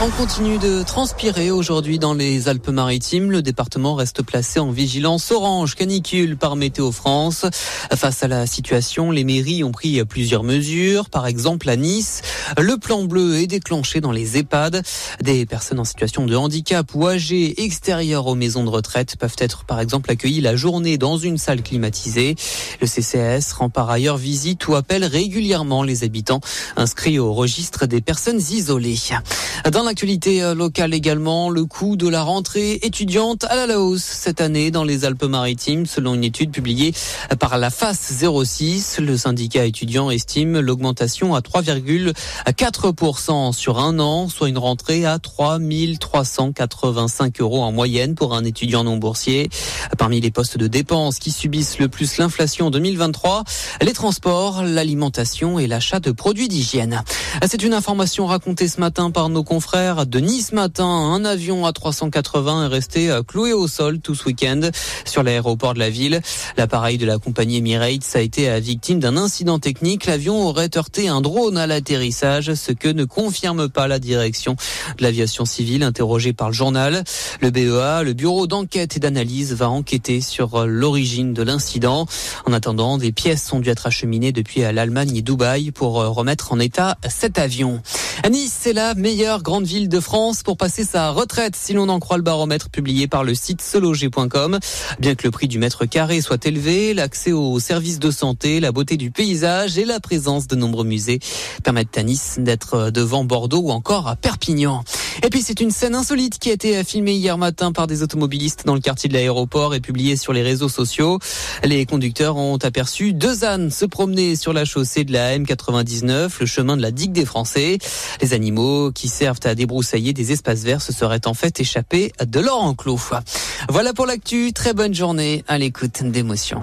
On continue de transpirer aujourd'hui dans les Alpes-Maritimes. Le département reste placé en vigilance orange canicule par Météo France. Face à la situation, les mairies ont pris plusieurs mesures. Par exemple, à Nice, le plan bleu est déclenché dans les EHPAD. Des personnes en situation de handicap ou âgées extérieures aux maisons de retraite peuvent être par exemple accueillies la journée dans une salle climatisée. Le CCAS rend par ailleurs visite ou appelle régulièrement les habitants inscrits au registre des personnes isolées. L'actualité euh, locale également, le coût de la rentrée étudiante à la hausse cette année dans les Alpes-Maritimes, selon une étude publiée par la FAS 06. Le syndicat étudiant estime l'augmentation à 3,4% sur un an, soit une rentrée à 3 385 euros en moyenne pour un étudiant non boursier. Parmi les postes de dépenses qui subissent le plus l'inflation en 2023, les transports, l'alimentation et l'achat de produits d'hygiène. C'est une information racontée ce matin par nos confrères de Nice matin. Un avion A380 est resté euh, cloué au sol tout ce week-end sur l'aéroport de la ville. L'appareil de la compagnie Emirates a été euh, victime d'un incident technique. L'avion aurait heurté un drone à l'atterrissage, ce que ne confirme pas la direction de l'aviation civile interrogée par le journal. Le BEA, le bureau d'enquête et d'analyse, va enquêter sur euh, l'origine de l'incident. En attendant, des pièces ont dû être acheminées depuis l'Allemagne et Dubaï pour remettre en état cet avion. Nice, c'est la meilleure grande ville de France pour passer sa retraite, si l'on en croit le baromètre publié par le site seloger.com. Bien que le prix du mètre carré soit élevé, l'accès aux services de santé, la beauté du paysage et la présence de nombreux musées permettent à Nice d'être devant Bordeaux ou encore à Perpignan. Et puis c'est une scène insolite qui a été filmée hier matin par des automobilistes dans le quartier de l'aéroport et publiée sur les réseaux sociaux. Les conducteurs ont aperçu deux ânes se promener sur la chaussée de la M99, le chemin de la digue des Français. Les animaux qui servent à débroussailler des espaces verts se seraient en fait échappés de leur enclos. Voilà pour l'actu. Très bonne journée à l'écoute d'émotions.